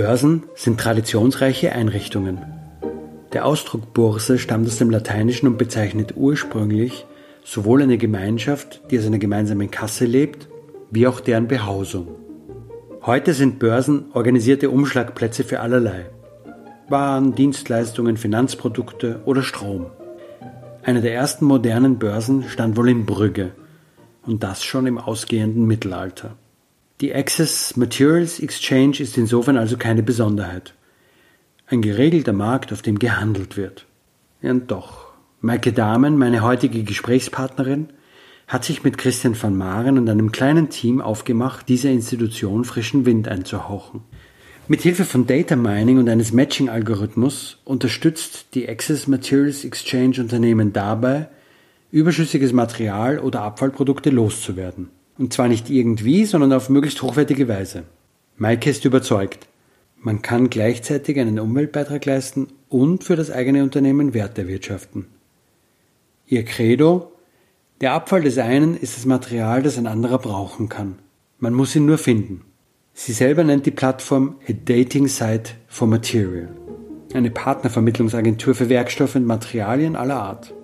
Börsen sind traditionsreiche Einrichtungen. Der Ausdruck Börse stammt aus dem Lateinischen und bezeichnet ursprünglich sowohl eine Gemeinschaft, die aus einer gemeinsamen Kasse lebt, wie auch deren Behausung. Heute sind Börsen organisierte Umschlagplätze für allerlei. Waren, Dienstleistungen, Finanzprodukte oder Strom. Eine der ersten modernen Börsen stand wohl in Brügge und das schon im ausgehenden Mittelalter. Die Access Materials Exchange ist insofern also keine Besonderheit. Ein geregelter Markt, auf dem gehandelt wird. Und doch. Maike Dahmen, meine heutige Gesprächspartnerin, hat sich mit Christian van Maren und einem kleinen Team aufgemacht, dieser Institution frischen Wind einzuhauchen. Mit Hilfe von Data Mining und eines Matching-Algorithmus unterstützt die Access Materials Exchange Unternehmen dabei, überschüssiges Material oder Abfallprodukte loszuwerden. Und zwar nicht irgendwie, sondern auf möglichst hochwertige Weise. Maike ist überzeugt. Man kann gleichzeitig einen Umweltbeitrag leisten und für das eigene Unternehmen Wert erwirtschaften. Ihr Credo, der Abfall des einen ist das Material, das ein anderer brauchen kann. Man muss ihn nur finden. Sie selber nennt die Plattform a Dating Site for Material, eine Partnervermittlungsagentur für Werkstoffe und Materialien aller Art.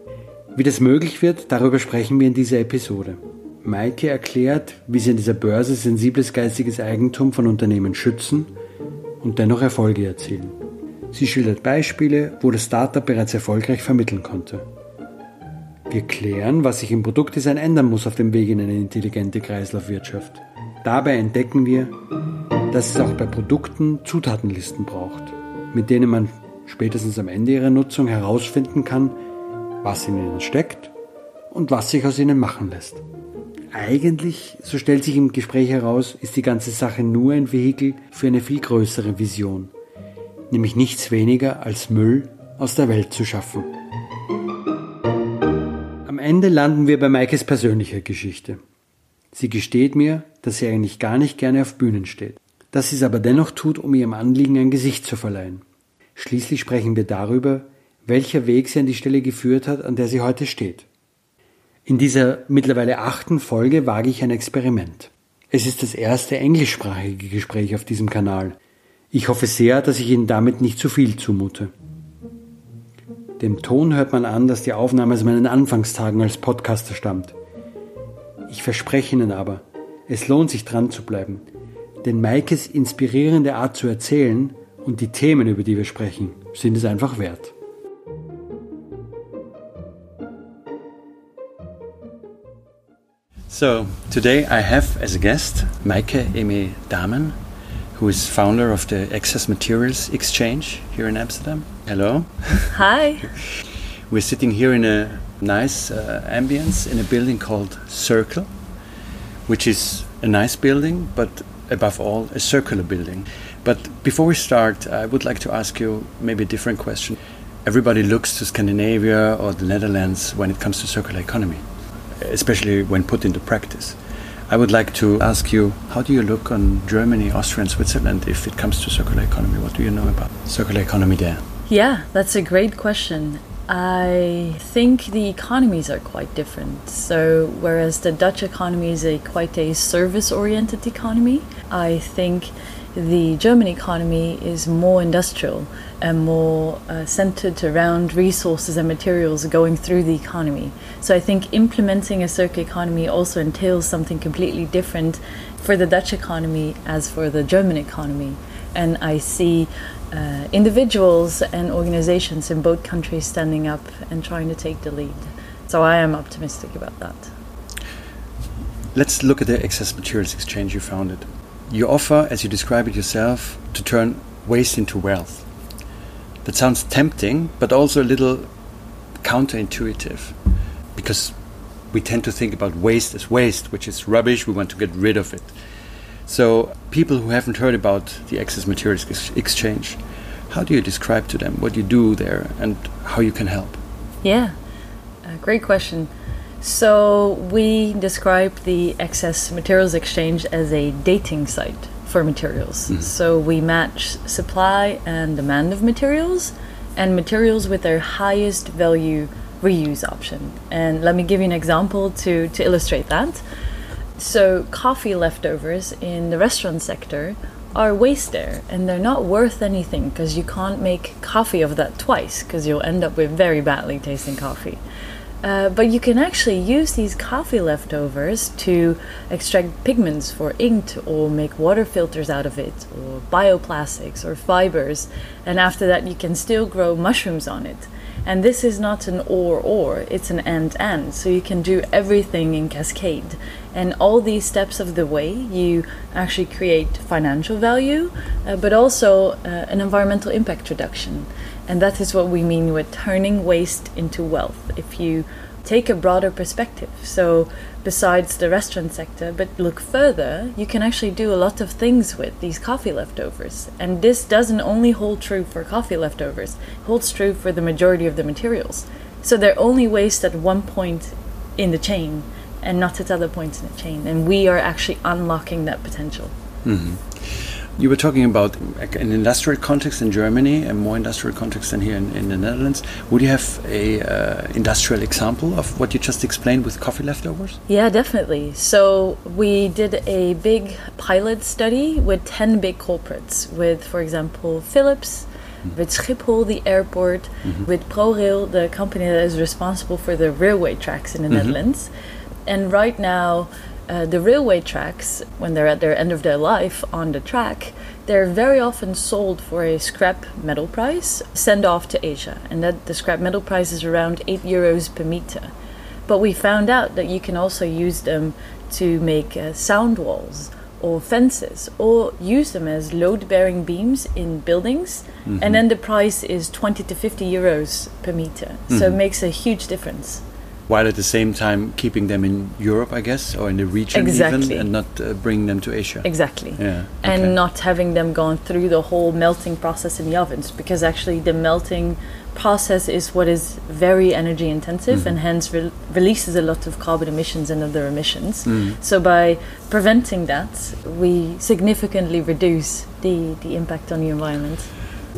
Wie das möglich wird, darüber sprechen wir in dieser Episode. Maike erklärt, wie sie an dieser Börse sensibles geistiges Eigentum von Unternehmen schützen und dennoch Erfolge erzielen. Sie schildert Beispiele, wo das Startup bereits erfolgreich vermitteln konnte. Wir klären, was sich im Produktdesign ändern muss auf dem Weg in eine intelligente Kreislaufwirtschaft. Dabei entdecken wir, dass es auch bei Produkten Zutatenlisten braucht, mit denen man spätestens am Ende ihrer Nutzung herausfinden kann, was in ihnen steckt und was sich aus ihnen machen lässt. Eigentlich, so stellt sich im Gespräch heraus, ist die ganze Sache nur ein Vehikel für eine viel größere Vision, nämlich nichts weniger als Müll aus der Welt zu schaffen. Am Ende landen wir bei Maikes persönlicher Geschichte. Sie gesteht mir, dass sie eigentlich gar nicht gerne auf Bühnen steht, dass sie es aber dennoch tut, um ihrem Anliegen ein Gesicht zu verleihen. Schließlich sprechen wir darüber, welcher Weg sie an die Stelle geführt hat, an der sie heute steht. In dieser mittlerweile achten Folge wage ich ein Experiment. Es ist das erste englischsprachige Gespräch auf diesem Kanal. Ich hoffe sehr, dass ich Ihnen damit nicht zu viel zumute. Dem Ton hört man an, dass die Aufnahme aus meinen Anfangstagen als Podcaster stammt. Ich verspreche Ihnen aber, es lohnt sich dran zu bleiben, denn Maikes inspirierende Art zu erzählen und die Themen, über die wir sprechen, sind es einfach wert. So, today I have as a guest Maayke-Aimée Damen, who is founder of the Excess Materials Exchange here in Amsterdam. Hello. Hi. We're sitting here in a nice uh, ambience in a building called Circle, which is a nice building, but above all, a circular building. But before we start, I would like to ask you maybe a different question. Everybody looks to Scandinavia or the Netherlands when it comes to circular economy especially when put into practice. I would like to ask you, how do you look on Germany, Austria, and Switzerland if it comes to circular economy? What do you know about circular economy there? Yeah, that's a great question. I think the economies are quite different. So, whereas the Dutch economy is a quite a service oriented economy, I think the German economy is more industrial and more uh, centered around resources and materials going through the economy. So I think implementing a circular economy also entails something completely different for the Dutch economy as for the German economy. And I see uh, individuals and organizations in both countries standing up and trying to take the lead. So I am optimistic about that. Let's look at the excess materials exchange you founded. You offer, as you describe it yourself, to turn waste into wealth. That sounds tempting, but also a little counterintuitive because we tend to think about waste as waste, which is rubbish, we want to get rid of it. So, people who haven't heard about the excess materials ex exchange, how do you describe to them what you do there and how you can help? Yeah, uh, great question. So, we describe the excess materials exchange as a dating site for materials. Mm. So, we match supply and demand of materials and materials with their highest value reuse option. And let me give you an example to, to illustrate that. So, coffee leftovers in the restaurant sector are waste there and they're not worth anything because you can't make coffee of that twice because you'll end up with very badly tasting coffee. Uh, but you can actually use these coffee leftovers to extract pigments for ink or make water filters out of it or bioplastics or fibers and after that you can still grow mushrooms on it and this is not an or or, it's an and and. So you can do everything in cascade. And all these steps of the way, you actually create financial value, uh, but also uh, an environmental impact reduction. And that is what we mean with turning waste into wealth. If you take a broader perspective. So, besides the restaurant sector, but look further, you can actually do a lot of things with these coffee leftovers. And this doesn't only hold true for coffee leftovers, it holds true for the majority of the materials. So, they're only waste at one point in the chain and not at other points in the chain. And we are actually unlocking that potential. Mm-hmm. You were talking about an industrial context in Germany, a more industrial context than here in, in the Netherlands. Would you have a uh, industrial example of what you just explained with coffee leftovers? Yeah, definitely. So we did a big pilot study with ten big culprits, with, for example, Philips. Mm-hmm. With Schiphol, the airport, mm-hmm. with ProRail, the company that is responsible for the railway tracks in the mm-hmm. Netherlands. And right now, uh, the railway tracks, when they're at their end of their life on the track, they're very often sold for a scrap metal price, sent off to Asia, and that the scrap metal price is around 8 euros per meter. But we found out that you can also use them to make uh, sound walls or fences or use them as load bearing beams in buildings, mm-hmm. and then the price is 20 to 50 euros per meter. Mm-hmm. So it makes a huge difference while at the same time keeping them in Europe, I guess, or in the region exactly. even, and not uh, bringing them to Asia. Exactly. Yeah. And okay. not having them gone through the whole melting process in the ovens, because actually the melting process is what is very energy intensive mm. and hence re releases a lot of carbon emissions and other emissions. Mm. So by preventing that, we significantly reduce the, the impact on the environment.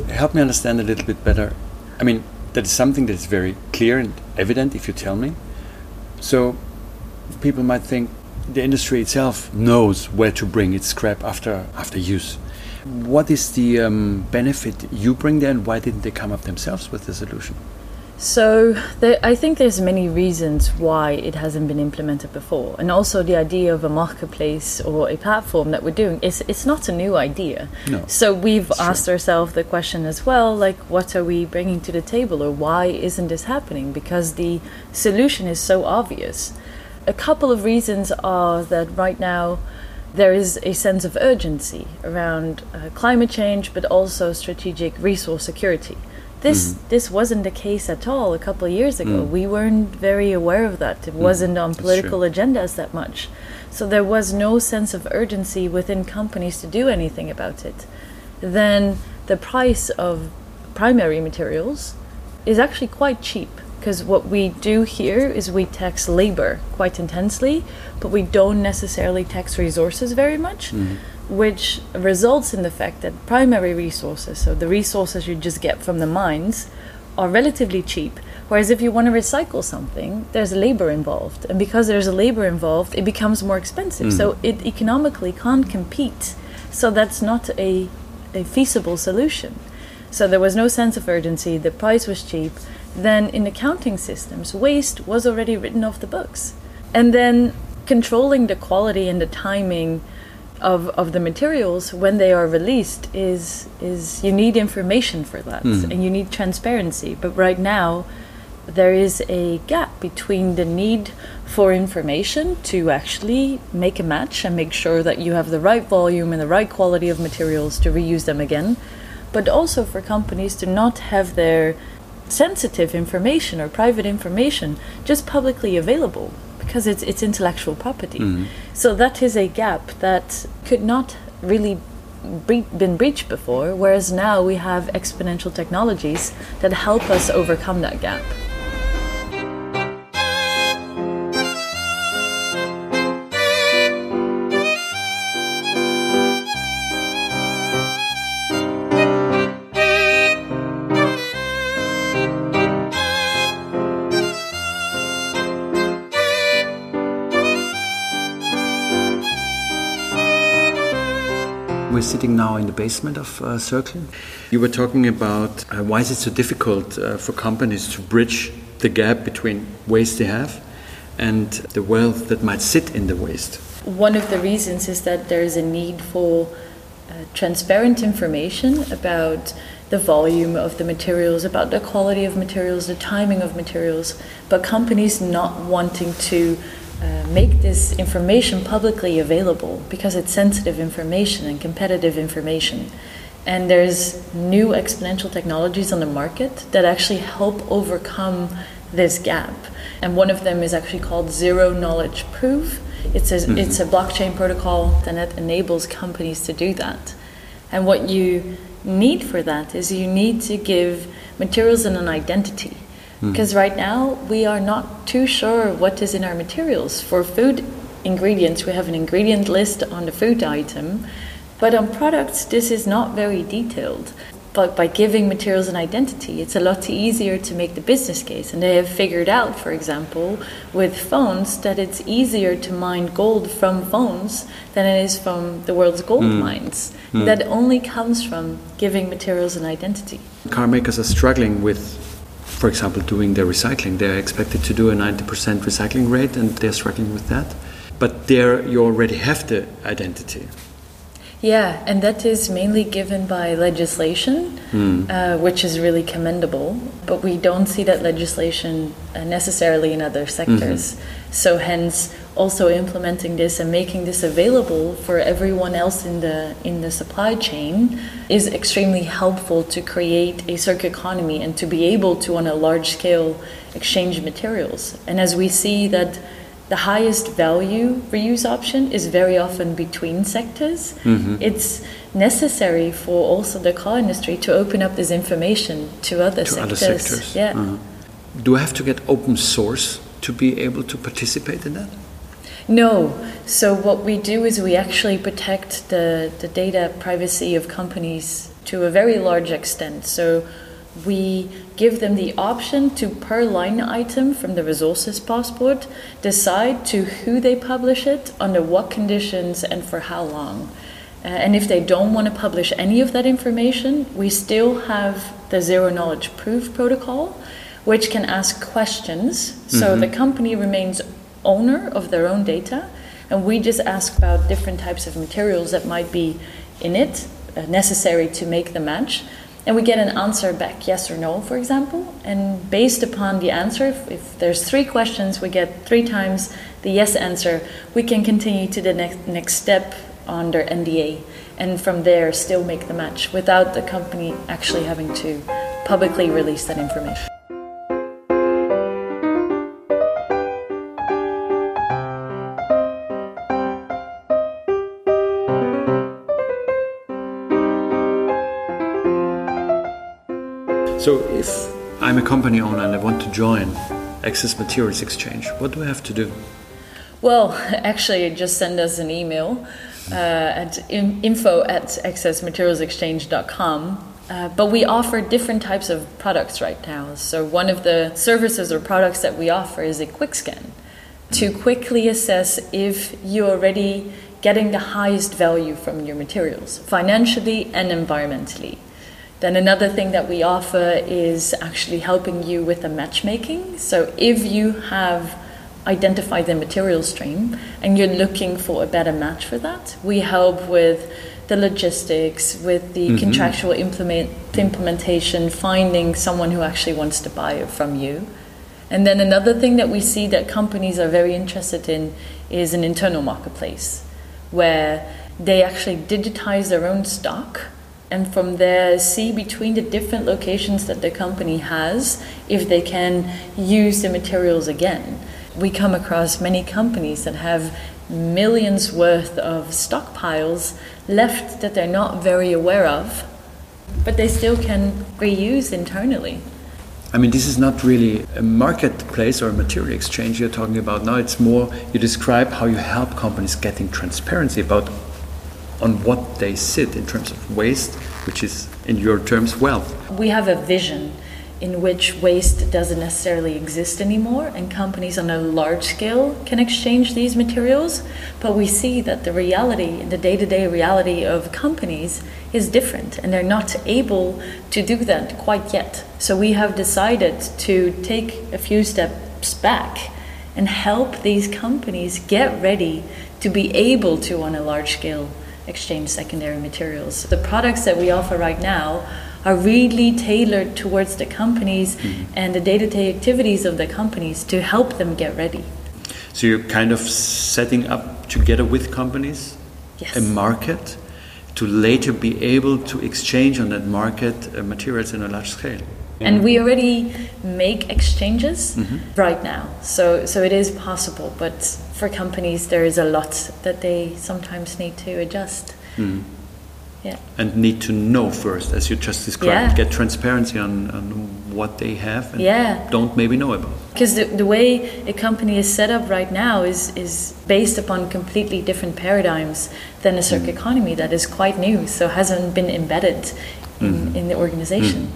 Help me understand a little bit better. I mean, that is something that is very clear and evident if you tell me. So people might think the industry itself knows where to bring its scrap after after use. What is the um, benefit you bring there, and why didn't they come up themselves with the solution? So there, I think there's many reasons why it hasn't been implemented before, and also the idea of a marketplace or a platform that we're doing is it's not a new idea. No, so we've asked true. ourselves the question as well, like what are we bringing to the table, or why isn't this happening? Because the solution is so obvious. A couple of reasons are that right now there is a sense of urgency around uh, climate change, but also strategic resource security. This mm. this wasn't the case at all a couple of years ago. Mm. We weren't very aware of that. It mm. wasn't on political agendas that much. So there was no sense of urgency within companies to do anything about it. Then the price of primary materials is actually quite cheap because what we do here is we tax labor quite intensely, but we don't necessarily tax resources very much. Mm which results in the fact that primary resources, so the resources you just get from the mines, are relatively cheap. Whereas if you want to recycle something, there's labor involved. And because there's a labor involved, it becomes more expensive. Mm. So it economically can't compete. So that's not a, a feasible solution. So there was no sense of urgency, the price was cheap. Then in accounting systems, waste was already written off the books. And then controlling the quality and the timing of, of the materials when they are released is is you need information for that Mhm. and you need transparency. But right now there is a gap between the need for information to actually make a match and make sure that you have the right volume and the right quality of materials to reuse them again, but also for companies to not have their sensitive information or private information just publicly available because it's it's intellectual property. Mhm. So that is a gap that could not really bre- been breached before, whereas now we have exponential technologies that help us overcome that gap. We're sitting now in the basement of uh, Circle. You were talking about uh, why is it so difficult uh, for companies to bridge the gap between waste they have and the wealth that might sit in the waste. One of the reasons is that there is a need for uh, transparent information about the volume of the materials, about the quality of materials, the timing of materials, but companies not wanting to uh, make this information publicly available because it's sensitive information and competitive information. And there's new exponential technologies on the market that actually help overcome this gap. And one of them is actually called zero knowledge proof. It's a, Mhm. it's a blockchain protocol that enables companies to do that. And what you need for that is you need to give materials and an identity. Mm. Because right now we are not too sure what is in our materials. For food ingredients, we have an ingredient list on the food item, but on products, this is not very detailed. But by giving materials an identity, it's a lot easier to make the business case. And they have figured out, for example, with phones, that it's easier to mine gold from phones than it is from the world's gold Mm. mines. Mm. That only comes from giving materials an identity. Car makers are struggling with, for example, doing their recycling. They're expected to do a 90% recycling rate and they're struggling with that. But there you already have the identity. Yeah, and that is mainly given by legislation, Mm. uh, which is really commendable. But we don't see that legislation uh, necessarily in other sectors. So, hence, also implementing this and making this available for everyone else in the in the supply chain is extremely helpful to create a circular economy and to be able to, on a large scale, exchange materials. And as we see that the highest value reuse option is very often between sectors. Mhm. It's necessary for also the car industry to open up this information to other to sectors. other sectors. Yeah. Uh-huh. Do I have to get open source to be able to participate in that? No. So what we do is we actually protect the, the data privacy of companies to a very large extent. So we give them the option to per line item from the resources passport decide to who they publish it, under what conditions and for how long. Uh, and if they don't want to publish any of that information, we still have the zero knowledge proof protocol, which can ask questions. So Mhm. the company remains owner of their own data, and we just ask about different types of materials that might be in it, uh, necessary to make the match. And we get an answer back, yes or no, for example. And based upon the answer, if, if there's three questions, we get three times the yes answer, we can continue to the next, next step under NDA. And from there, still make the match without the company actually having to publicly release that information. So if I'm a company owner and I want to join Excess Materials Exchange, what do I have to do? Well, actually, just send us an email uh, at in- info at excessmaterialsexchange.com. Uh, but we offer different types of products right now. So, one of the services or products that we offer is a quick scan to quickly assess if you're already getting the highest value from your materials, financially and environmentally. Then another thing that we offer is actually helping you with the matchmaking. So if you have identified the material stream and you're looking for a better match for that, we help with the logistics, with the Mhm. contractual implement, implementation, finding someone who actually wants to buy it from you. And then another thing that we see that companies are very interested in is an internal marketplace where they actually digitize their own stock and from there see between the different locations that the company has if they can use the materials again. We come across many companies that have millions worth of stockpiles left that they're not very aware of, but they still can reuse internally. I mean, this is not really a marketplace or a material exchange you're talking about now. It's more you describe how you help companies getting transparency about on what they sit in terms of waste, which is in your terms wealth. We have a vision in which waste doesn't necessarily exist anymore, and companies on a large scale can exchange these materials. But we see that the reality, the day to day reality of companies, is different, and they're not able to do that quite yet. So we have decided to take a few steps back and help these companies get ready to be able to, on a large scale, exchange secondary materials. The products that we offer right now are really tailored towards the companies and the day to day activities of the companies to help them get ready. So you're kind of setting up together with companies Yes. a market to later be able to exchange on that market uh, materials in a large scale. And we already make exchanges Mhm. right now. So, so it is possible, but for companies, there is a lot that they sometimes need to adjust. Mm. Yeah. And need to know first, as you just described, Yeah. get transparency on, on what they have and Yeah. don't maybe know about. Because the, the way a company is set up right now is, is based upon completely different paradigms than a circular economy that is quite new, so hasn't been embedded in, Mhm. in the organization.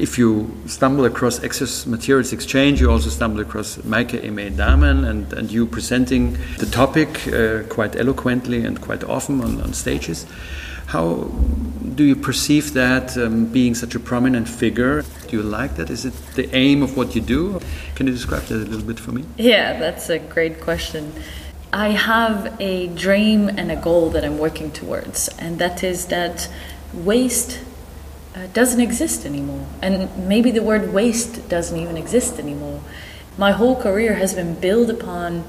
If you stumble across Excess Materials Exchange, you also stumble across Maayke-Aimée Damen and, and you presenting the topic uh, quite eloquently and quite often on, on stages. How do you perceive that um, being such a prominent figure? Do you like that? Is it the aim of what you do? Can you describe that a little bit for me? Yeah, that's a great question. I have a dream and a goal that I'm working towards, and that is that waste uh, doesn't exist anymore. And maybe the word waste doesn't even exist anymore. My whole career has been built upon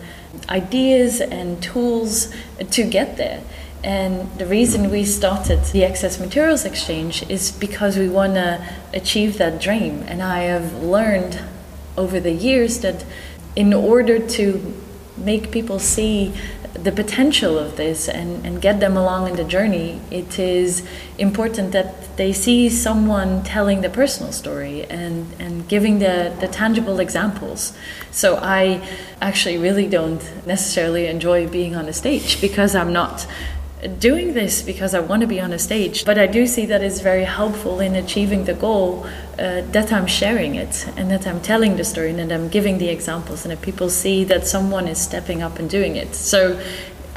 ideas and tools to get there. And the reason we started the Excess Materials Exchange is because we want to achieve that dream. And I have learned over the years that in order to make people see the potential of this and, and get them along in the journey, it is important that they see someone telling the personal story and, and giving the, the tangible examples. So I actually really don't necessarily enjoy being on a stage because I'm not doing this because I want to be on a stage, but I do see that it's very helpful in achieving the goal uh, that I'm sharing it and that I'm telling the story and that I'm giving the examples and that people see that someone is stepping up and doing it. So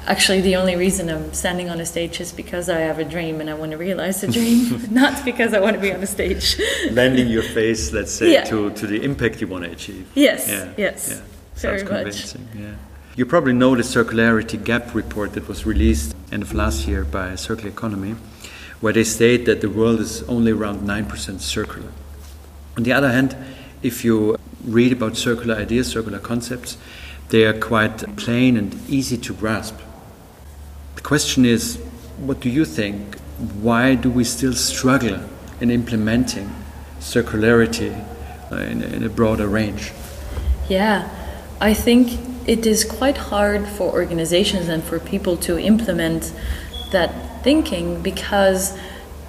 actually the only reason I'm standing on a stage is because I have a dream and I want to realize the dream, not because I want to be on a stage. Lending your face, let's say, Yeah. to, to the impact you want to achieve. Yes, Yeah, yes, yeah. very Sounds much. Yeah. You probably know the circularity gap report that was released end of last year by Circular Economy, where they state that the world is only around 9% circular. On the other hand, if you read about circular ideas, circular concepts, they are quite plain and easy to grasp. The question is, what do you think? Why do we still struggle in implementing circularity uh, in, in a broader range? Yeah, I think it is quite hard for organizations and for people to implement that thinking because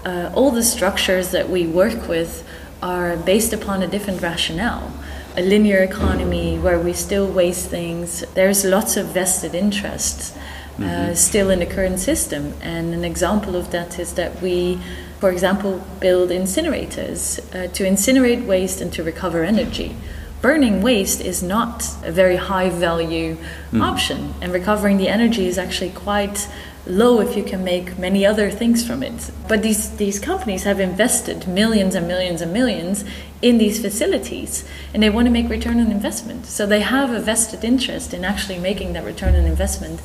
uh, all the structures that we work with are based upon a different rationale. A linear economy where we still waste things, there's lots of vested interests. Uh, still in the current system. And an example of that is that we, for example, build incinerators uh, to incinerate waste and to recover energy. Burning waste is not a very high value option, and recovering the energy is actually quite low if you can make many other things from it. But these, these companies have invested millions and millions and millions in these facilities and they want to make return on investment. So they have a vested interest in actually making that return on investment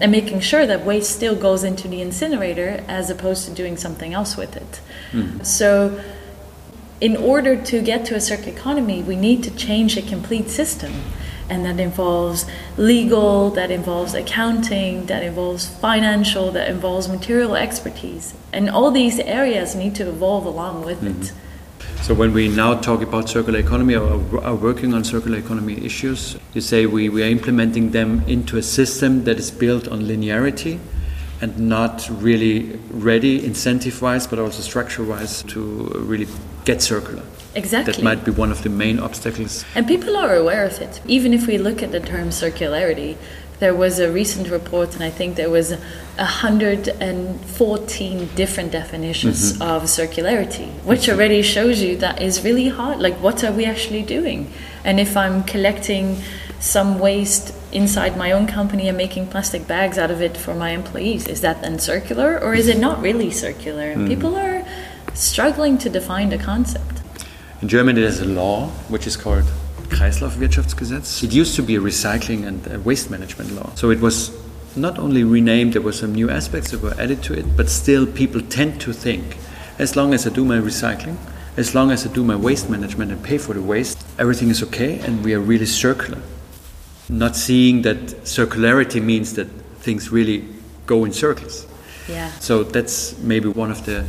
and making sure that waste still goes into the incinerator as opposed to doing something else with it. Mm. So in order to get to a circular economy, we need to change a complete system and that involves legal, that involves accounting, that involves financial, that involves material expertise. And all these areas need to evolve along with mm-hmm. it. So when we now talk about circular economy or are working on circular economy issues, you say we, we are implementing them into a system that is built on linearity and not really ready incentive wise but also structure wise to really get circular. Exactly. That might be one of the main obstacles. And people are aware of it. Even if we look at the term circularity, there was a recent report, and I think there was 114 different definitions mm-hmm. of circularity, which already shows you that is really hard. Like, what are we actually doing? And if I'm collecting some waste inside my own company and making plastic bags out of it for my employees, is that then circular or is it not really circular? And mm. people are struggling to define the concept. In Germany, there's a law which is called Kreislaufwirtschaftsgesetz. It used to be a recycling and a waste management law. So it was not only renamed, there were some new aspects that were added to it, but still people tend to think as long as I do my recycling, as long as I do my waste management and pay for the waste, everything is okay and we are really circular. Not seeing that circularity means that things really go in circles. Yeah. So that's maybe one of the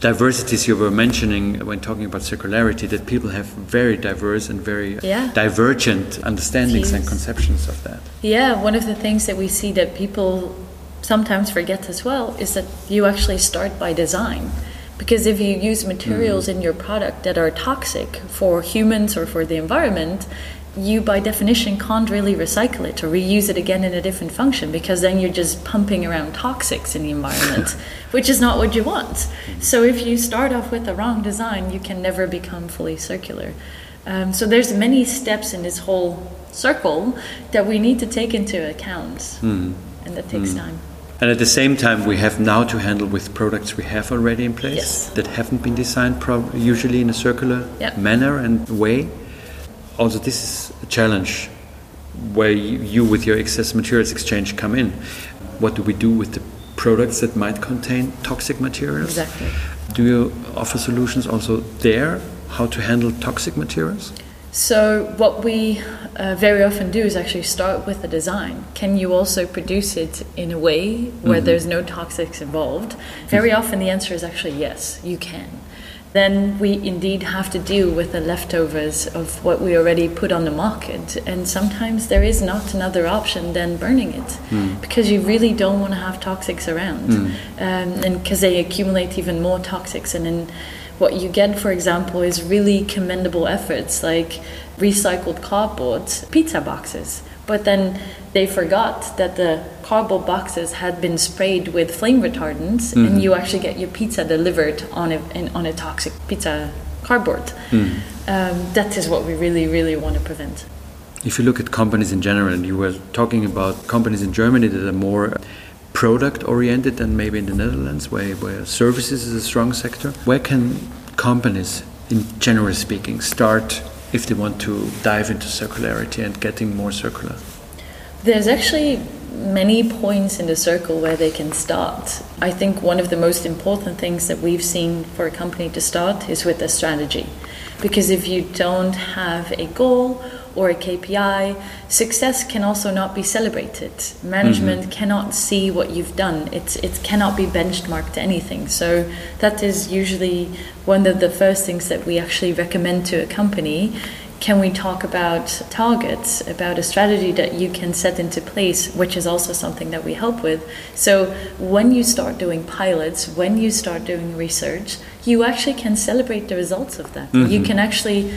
diversities you were mentioning when talking about circularity that people have very diverse and very yeah. divergent understandings and conceptions of that. Yeah, one of the things that we see that people sometimes forget as well is that you actually start by design. Because if you use materials mm. in your product that are toxic for humans or for the environment, you by definition can't really recycle it or reuse it again in a different function because then you're just pumping around toxics in the environment which is not what you want so if you start off with the wrong design you can never become fully circular um, so there's many steps in this whole circle that we need to take into account mm. and that takes mm. time and at the same time, we have now to handle with products we have already in place yes. that haven't been designed pro- usually in a circular manner and way also this is a challenge where you, with your excess materials exchange come in. What do we do with the products that might contain toxic materials? Exactly. Do you offer solutions also there? How to handle toxic materials? So, what we uh, very often do is actually start with the design. Can you also produce it in a way where mm-hmm. there's no toxics involved? Very often, the answer is actually yes, you can then we indeed have to deal with the leftovers of what we already put on the market. And sometimes there is not another option than burning it mm. because you really don't want to have toxics around. Mm. Um, and because they accumulate even more toxics. And then what you get, for example, is really commendable efforts like recycled cardboard pizza boxes. But then they forgot that the cardboard boxes had been sprayed with flame retardants, mm-hmm. and you actually get your pizza delivered on a in, on a toxic pizza cardboard. Mm. Um, that is what we really, really want to prevent. If you look at companies in general, and you were talking about companies in Germany that are more product oriented than maybe in the Netherlands, where, where services is a strong sector, where can companies, in general speaking, start if they want to dive into circularity and getting more circular? There's actually many points in the circle where they can start. I think one of the most important things that we've seen for a company to start is with a strategy. Because if you don't have a goal or a KPI, success can also not be celebrated. Management mm-hmm. cannot see what you've done. It, it cannot be benchmarked to anything. So that is usually one of the first things that we actually recommend to a company can we talk about targets, about a strategy that you can set into place, which is also something that we help with. So when you start doing pilots, when you start doing research, you actually can celebrate the results of that. Mm-hmm. You can actually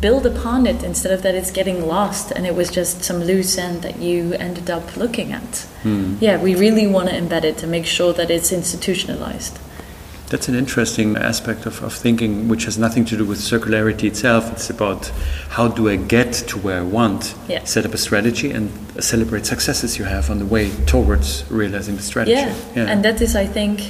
build upon it instead of that it's getting lost and it was just some loose end that you ended up looking at. Mm. Yeah, we really want to embed it to make sure that it's institutionalized. That's an interesting aspect of, of thinking, which has nothing to do with circularity itself. It's about how do I get to where I want, Yeah. set up a strategy, and celebrate successes you have on the way towards realizing the strategy. Yeah. and that is, I think,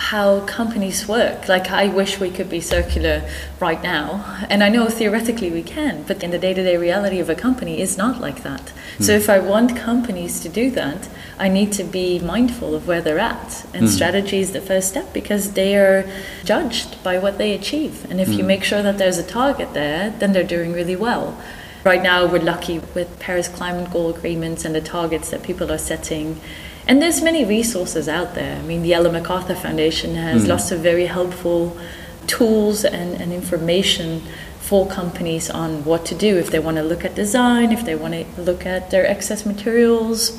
how companies work. Like, I wish we could be circular right now, and I know theoretically we can, but in the day to day reality of a company is not like that. So, hmm. if I want companies to do that, I need to be mindful of where they're at, and hmm. strategy is the first step because they are judged by what they achieve. And if you hmm. make sure that there's a target there, then they're doing really well. Right now, we're lucky with Paris Climate Goal agreements and the targets that people are setting. And there's many resources out there. I mean, the Ellen MacArthur Foundation has hmm. lots of very helpful tools and, and information for companies on what to do if they want to look at design, if they want to look at their excess materials.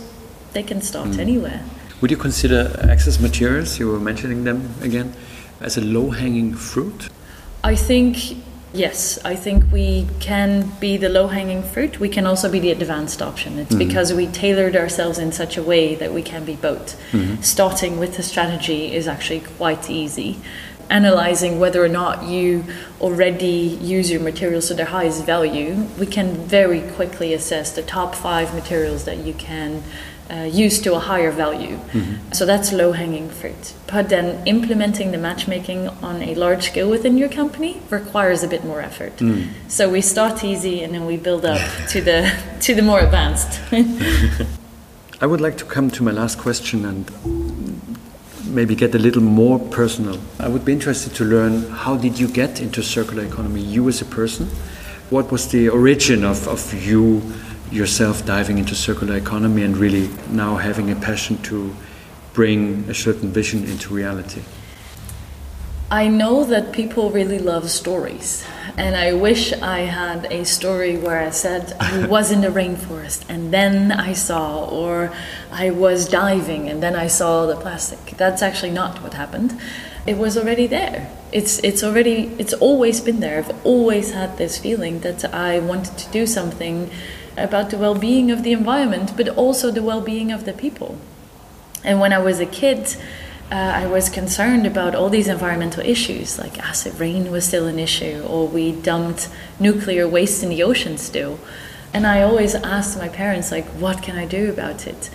They can start hmm. anywhere. Would you consider excess materials, you were mentioning them again, as a low hanging fruit? I think, yes, I think we can be the low hanging fruit. We can also be the advanced option. It's mm-hmm. because we tailored ourselves in such a way that we can be both. Mm-hmm. Starting with the strategy is actually quite easy. Analyzing whether or not you already use your materials to their highest value, we can very quickly assess the top five materials that you can uh, use to a higher value. So that's low hanging fruit. But then implementing the matchmaking on a large scale within your company requires a bit more effort. So we start easy and then we build up to the to the more advanced. I would like to come to my last question and maybe get a little more personal. I would be interested to learn how did you get into circular economy, you as a person? What was the origin of, of you yourself diving into circular economy and really now having a passion to bring a certain vision into reality? I know that people really love stories, and I wish I had a story where I said I was in the rainforest and then I saw, or I was diving and then I saw the plastic. That's actually not what happened. It was already there. It's it's already it's always been there. I've always had this feeling that I wanted to do something about the well-being of the environment, but also the well-being of the people. And when I was a kid, uh, I was concerned about all these environmental issues, like acid rain was still an issue, or we dumped nuclear waste in the ocean still. And I always asked my parents, like, what can I do about it?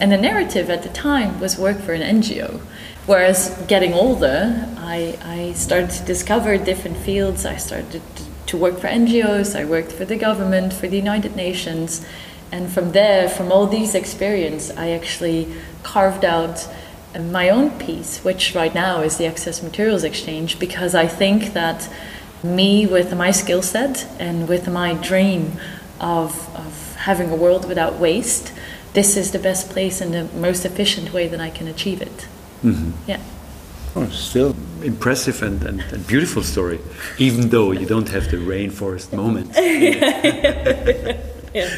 And the narrative at the time was work for an NGO. Whereas getting older, I, I started to discover different fields. I started to, to work for NGOs, I worked for the government, for the United Nations. And from there, from all these experiences, I actually carved out my own piece, which right now is the Excess Materials Exchange, because I think that me, with my skill set and with my dream of, of having a world without waste, this is the best place and the most efficient way that I can achieve it. Mm-hmm. Yeah. Oh, still impressive and, and, and beautiful story, even though you don't have the rainforest moment. yeah.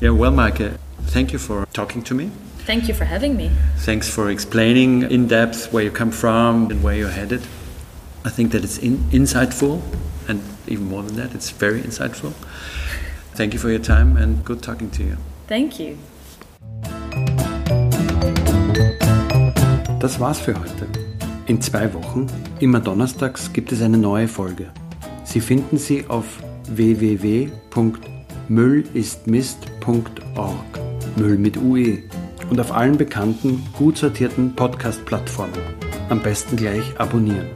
Yeah, well, Maayke, thank you for talking to me. Thank you for having me. Thanks for explaining in depth where you come from and where you're headed. I think that it's in, insightful, and even more than that, it's very insightful. Thank you for your time and good talking to you. Thank you. Das war's für heute. In zwei Wochen, immer donnerstags, gibt es eine neue Folge. Sie finden sie auf www.müllistmist.org. Müll mit UE. Und auf allen bekannten, gut sortierten Podcast-Plattformen. Am besten gleich abonnieren.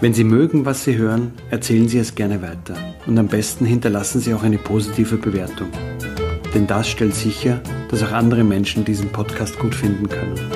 Wenn Sie mögen, was Sie hören, erzählen Sie es gerne weiter. Und am besten hinterlassen Sie auch eine positive Bewertung. Denn das stellt sicher, dass auch andere Menschen diesen Podcast gut finden können.